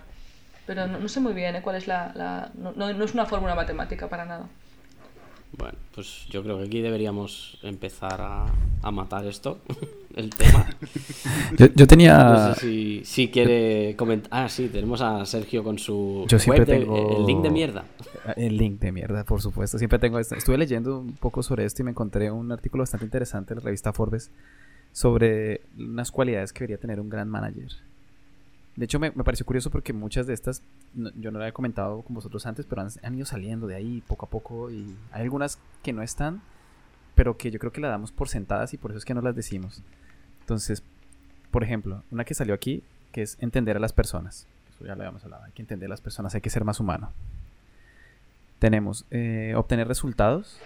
Pero no, sé muy bien ¿eh? cuál es la... la no, no es una fórmula matemática para nada. Bueno, pues yo creo que aquí deberíamos empezar a, matar esto, el tema. Yo, tenía... No sé si, quiere comentar... Ah, sí, tenemos a Sergio con su... Yo siempre tengo... el link de mierda. El link de mierda, por supuesto. Siempre tengo esto. Estuve leyendo un poco sobre esto y me encontré un artículo bastante interesante en la revista Forbes sobre unas cualidades que debería tener un gran manager. De hecho, me, pareció curioso porque muchas de estas, yo no lo había comentado con vosotros antes, pero han, ido saliendo de ahí poco a poco y hay algunas que no están, pero que yo creo que las damos por sentadas y por eso es que no las decimos. Entonces, por ejemplo, una que salió aquí, que es entender a las personas. Eso ya lo habíamos hablado, hay que entender a las personas, hay que ser más humano. Tenemos eh, obtener resultados.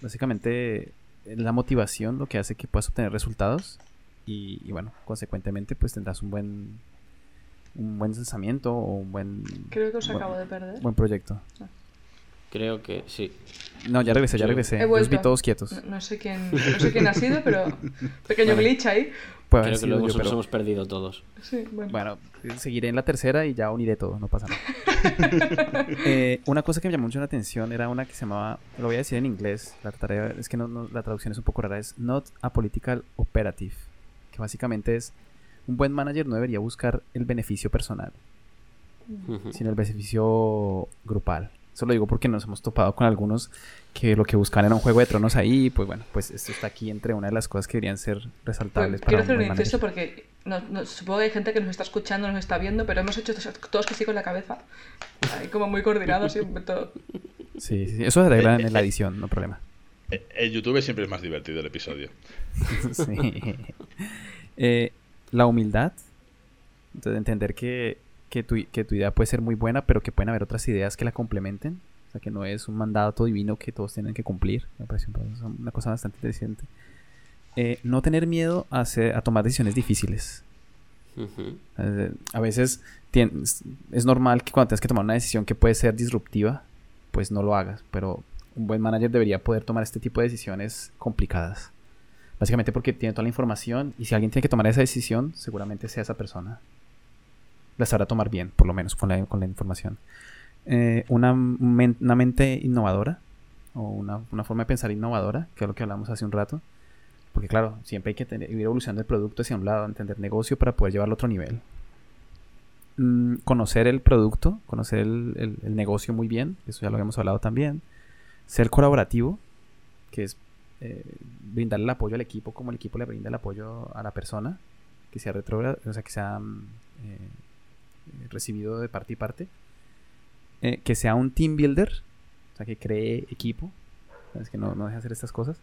Básicamente, la motivación lo que hace que puedas obtener resultados y, y bueno, consecuentemente pues tendrás un buen un buen lanzamiento o un buen. Creo que os acabo de perder. Buen proyecto. Ah. Creo que sí. No, ya regresé, ya regresé. Los vi todos quietos. No, sé quién, no sé quién ha sido, pero pequeño glitch ahí. Creo que luego yo, hemos perdido todos. Sí, bueno. bueno. seguiré en la tercera y ya uniré todo, no pasa nada. eh, una cosa que me llamó mucho la atención era una que se llamaba, lo voy a decir en inglés, la tarea, es que no, la traducción es un poco rara, es Not a Political Operative, que básicamente es un buen manager no debería buscar el beneficio personal, sino el beneficio grupal. Eso lo digo porque nos hemos topado con algunos que lo que buscan era un juego de tronos ahí, pues bueno, pues esto está aquí entre una de las cosas que deberían ser resaltables. Pues, quiero hacer un inciso porque supongo que hay gente que nos está escuchando, nos está viendo, pero hemos hecho todos que sí con la cabeza, ahí como muy coordinados y todo. Sí, sí, eso se arregla en la edición, no problema. En YouTube siempre es más divertido el episodio. sí. Eh, la humildad, entonces entender que, que, tu, que tu idea puede ser muy buena, pero que pueden haber otras ideas que la complementen. O sea, que no es un mandato divino que todos tienen que cumplir. Me parece una cosa bastante interesante. Eh, no tener miedo a, hacer, a tomar decisiones difíciles. Eh, a veces es normal que cuando tengas que tomar una decisión que puede ser disruptiva, pues no lo hagas. Pero un buen manager debería poder tomar este tipo de decisiones complicadas. Básicamente porque tiene toda la información y si alguien tiene que tomar esa decisión, seguramente sea esa persona. La sabrá tomar bien, por lo menos con la, con la información. Eh, una, una, mente innovadora o una, una, forma de pensar innovadora, que es lo que hablamos hace un rato. Porque claro, siempre hay que ir evolucionando el producto hacia un lado, entender negocio para poder llevarlo a otro nivel. mm, conocer el producto, conocer el, negocio muy bien, eso ya lo habíamos hablado también. Ser colaborativo, que es eh, brindarle el apoyo al equipo como el equipo le brinda el apoyo a la persona, que sea retro, o sea, que sea mm, eh, recibido de parte y parte. Eh, que sea un team builder, o sea, que cree equipo, es que no, no deje hacer estas cosas.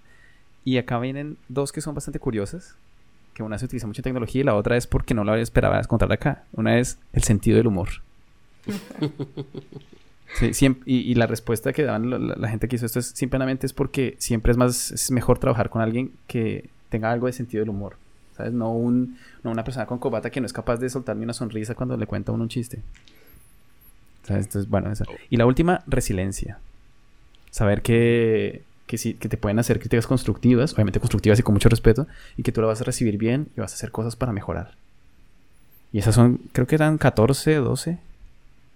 Y acá vienen dos que son bastante curiosas, que una se utiliza mucha tecnología y la otra es porque no la esperaba encontrar acá. Una es el sentido del humor. y, la respuesta que daban la, gente que hizo esto es simplemente es porque siempre es más es mejor trabajar con alguien que tenga algo de sentido del humor. ¿Sabes? No, un, no una persona con cobata que no es capaz de soltarme una sonrisa cuando le cuenta uno un chiste. ¿Sabes? Entonces, bueno, esa. Y la última, resiliencia. Saber que que, sí, que te pueden hacer críticas constructivas, obviamente constructivas y con mucho respeto, y que tú lo vas a recibir bien y vas a hacer cosas para mejorar. Y esas son, creo que eran 14, 12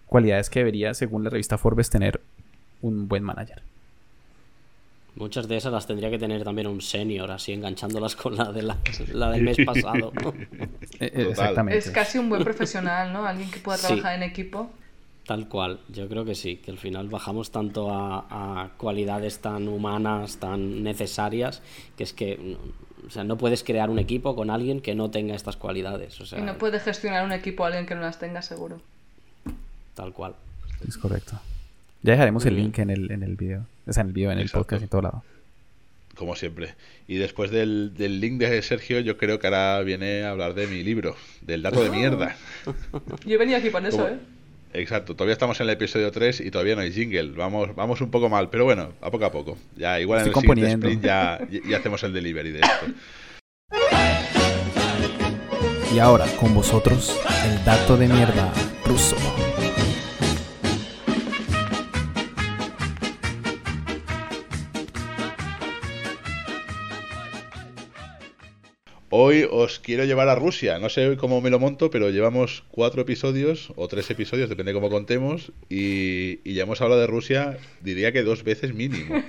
cualidades que debería, según la revista Forbes, tener un buen manager. Muchas de esas las tendría que tener también un senior, así enganchándolas con la, de la, del mes pasado. Eh, eh, exactamente. Es casi un buen profesional, ¿no? Alguien que pueda trabajar en equipo. Tal cual, yo creo que sí, que al final bajamos tanto a, cualidades tan humanas, tan necesarias, que es que o sea, no puedes crear un equipo con alguien que no tenga estas cualidades. O sea, y no puedes gestionar un equipo a alguien que no las tenga seguro. Tal cual. Es correcto. Ya dejaremos el link en el, en el video, o sea, en el video, en el podcast y todo lado. Como siempre. Y después del, del, link de Sergio, yo creo que ahora viene a hablar de mi libro, del dato de mierda. Yo venía aquí con eso, ¿eh? Exacto, todavía estamos en el episodio 3 y todavía no hay jingle. Vamos, vamos un poco mal, pero bueno, a poco a poco. Ya igual en el siguiente sprint ya, ya hacemos el delivery de esto. Y ahora con vosotros el dato de mierda ruso. Hoy os quiero llevar a Rusia. No sé cómo me lo monto, pero llevamos cuatro episodios o tres episodios, depende de cómo contemos, y, ya hemos hablado de Rusia, diría que dos veces mínimo.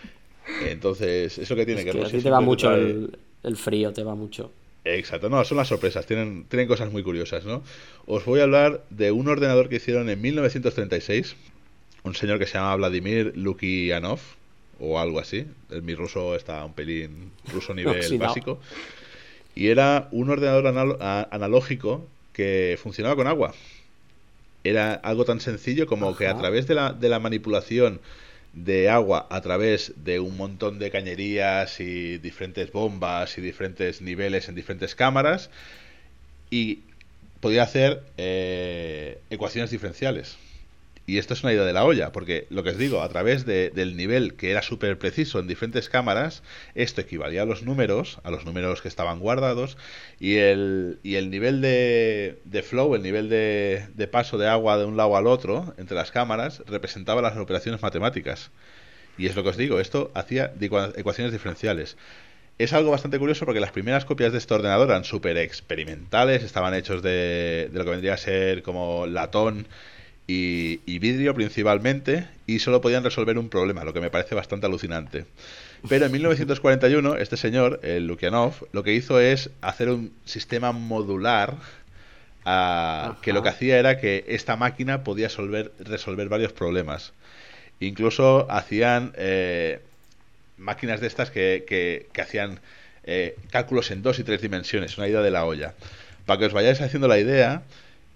Entonces, eso que tiene que, Rusia. te va mucho el, frío, te va mucho. Exacto, no, son las sorpresas, tienen, tienen cosas muy curiosas, ¿no? Os voy a hablar de un ordenador que hicieron en 1936, un señor que se llama Vladimir Lukianov, o algo así. El, mi ruso está un pelín ruso nivel básico y era un ordenador analógico que funcionaba con agua. Era algo tan sencillo como que a través de la, de la manipulación de agua a través de un montón de cañerías y diferentes bombas y diferentes niveles en diferentes cámaras y podía hacer eh, ecuaciones diferenciales. Y esto es una idea de la olla, porque lo que os digo, a través del nivel que era súper preciso en diferentes cámaras, esto equivalía a los números, a los números que estaban guardados, y el, y el nivel de, de flow, el nivel de, de paso de agua de un lado al otro entre las cámaras, representaba las operaciones matemáticas. Y es lo que os digo, esto hacía ecuaciones diferenciales. Es algo bastante curioso porque las primeras copias de este ordenador eran súper experimentales, estaban hechos de, de lo que vendría a ser como latón y, vidrio principalmente, y solo podían resolver un problema, lo que me parece bastante alucinante. Pero en 1941, este señor, el Lukianov, lo que hizo es hacer un sistema modular que lo que hacía era que esta máquina podía resolver varios problemas. Incluso hacían eh, máquinas de estas que, hacían eh, cálculos en dos y tres dimensiones, una idea de la olla. Para que os vayáis haciendo la idea,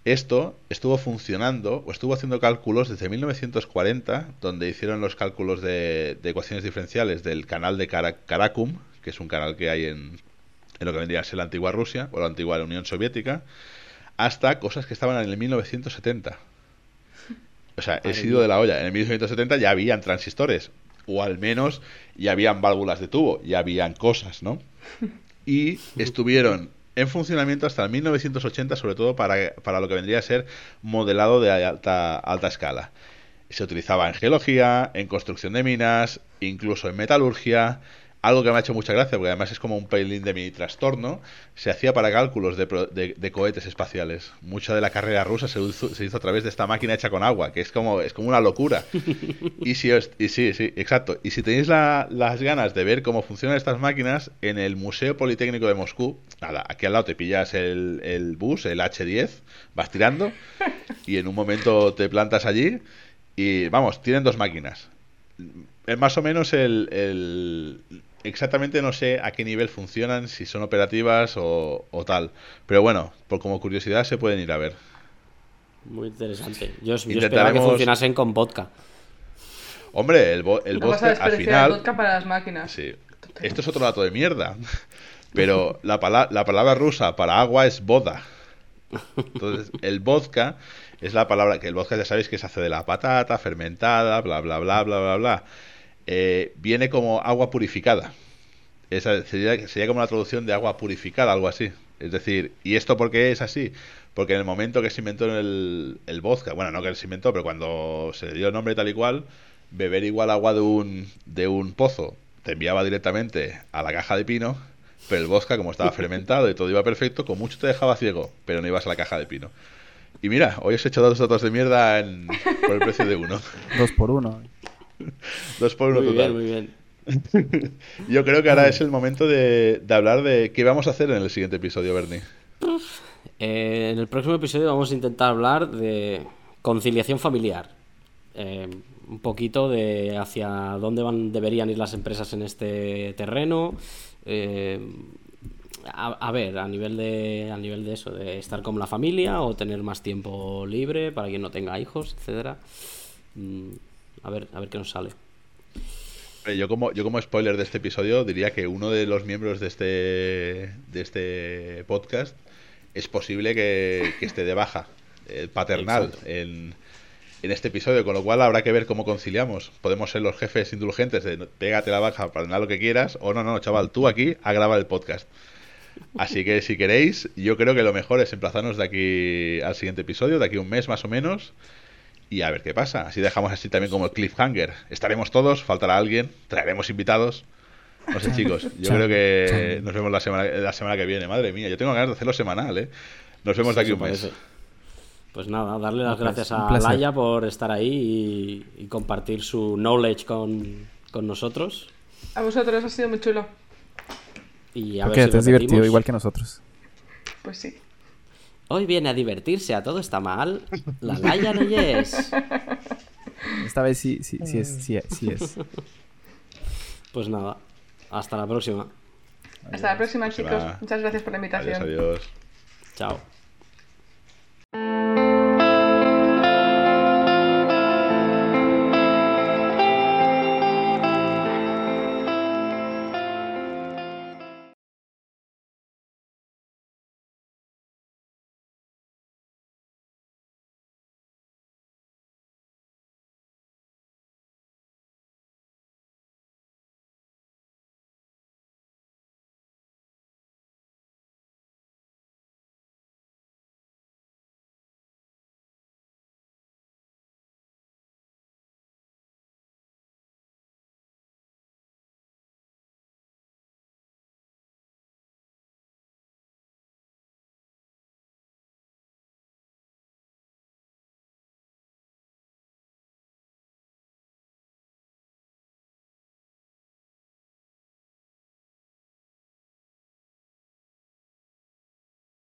esto estuvo funcionando o estuvo haciendo cálculos desde 1940, donde hicieron los cálculos de, ecuaciones diferenciales del canal de Karakum, que es un canal que hay en, en lo que vendría a ser la antigua Rusia o la antigua Unión Soviética, hasta cosas que estaban en el 1970. O sea, he sido de la olla. En el 1970 ya habían transistores, o al menos ya habían válvulas de tubo, ya habían cosas, ¿no? Y estuvieron en funcionamiento hasta el 1980, sobre todo para, para lo que vendría a ser modelado de alta, alta escala. Se utilizaba en geología, en construcción de minas, incluso en metalurgia, algo que me ha hecho mucha gracia, porque además es como un pelín de mi trastorno, se hacía para cálculos de, cohetes espaciales. Mucha de la carrera rusa se hizo, a través de esta máquina hecha con agua, que es como, es como una locura. Y, si y sí, sí, exacto. Y si tenéis las ganas de ver cómo funcionan estas máquinas, en el Museo Politécnico de Moscú, nada, aquí al lado te pillas el, el bus, el H10, vas tirando, y en un momento te plantas allí, y vamos, tienen dos máquinas. Es más o menos el exactamente no sé a qué nivel funcionan, si son operativas o, tal. Pero bueno, por como curiosidad se pueden ir a ver. Muy interesante. Yo, esperaba que funcionasen con vodka. Hombre, el, el vodka al final. vodka para las máquinas. Sí. Esto es otro dato de mierda. Pero la, la palabra rusa para agua es boda. Entonces, el vodka es la palabra que el vodka ya sabéis que se hace de la patata fermentada, bla, bla, bla, bla, bla, bla. Eh, viene como agua purificada. Esa sería, como la traducción de agua purificada, algo así. Es decir, ¿y esto por qué es así? Porque en el momento que se inventó el, el vodka, bueno, no que se inventó, pero cuando se le dio el nombre tal y cual, beber igual agua de un, de un pozo te enviaba directamente a la caja de pino, pero el vodka, como estaba fermentado y todo iba perfecto, con mucho te dejaba ciego, pero no ibas a la caja de pino. Y mira, hoy os he hecho dos datos de mierda por el precio de uno. Dos por uno. Dos por uno total. muy bien. Yo creo que ahora es el momento de, hablar de qué vamos a hacer en el siguiente episodio, Bernie. Eh, en el próximo episodio vamos a intentar hablar de conciliación familiar. Eh, un poquito de hacia dónde van, deberían ir las empresas en este terreno. Eh, a, ver, a nivel de a nivel de eso, de estar con la familia o tener más tiempo libre para quien no tenga hijos, etcétera. Mm, a ver, a ver qué nos sale. Yo como, yo como spoiler de este episodio diría que uno de los miembros de este, de este podcast es posible que, esté de baja eh, paternal en, en, este episodio, con lo cual habrá que ver cómo conciliamos. Podemos ser los jefes indulgentes de pégate la baja para nada lo que quieras, o no, no, chaval, tú aquí a grabar el podcast. Así que si queréis, yo creo que lo mejor es emplazarnos de aquí al siguiente episodio, de aquí un mes más o menos, y a ver qué pasa. Así dejamos así también como el cliffhanger. Estaremos todos, faltará alguien, traeremos invitados. No sé, chicos, yo creo que nos vemos la semana, la semana que viene. Madre mía, yo tengo ganas de hacerlo semanal, ¿eh? Nos vemos de aquí un mes. Pues nada, darle las gracias a Laia por estar ahí y, compartir su knowledge con, nosotros. A vosotros, ha sido muy chulo. Y a ver te has divertido igual que nosotros. Pues sí. Hoy viene a divertirse, a todo está mal. La Laia no yes. Esta vez sí, sí, sí es, sí, sí es. Pues nada, hasta la próxima. Hasta la próxima, chicos. Muchas gracias por la invitación. adiós. adiós. Chao.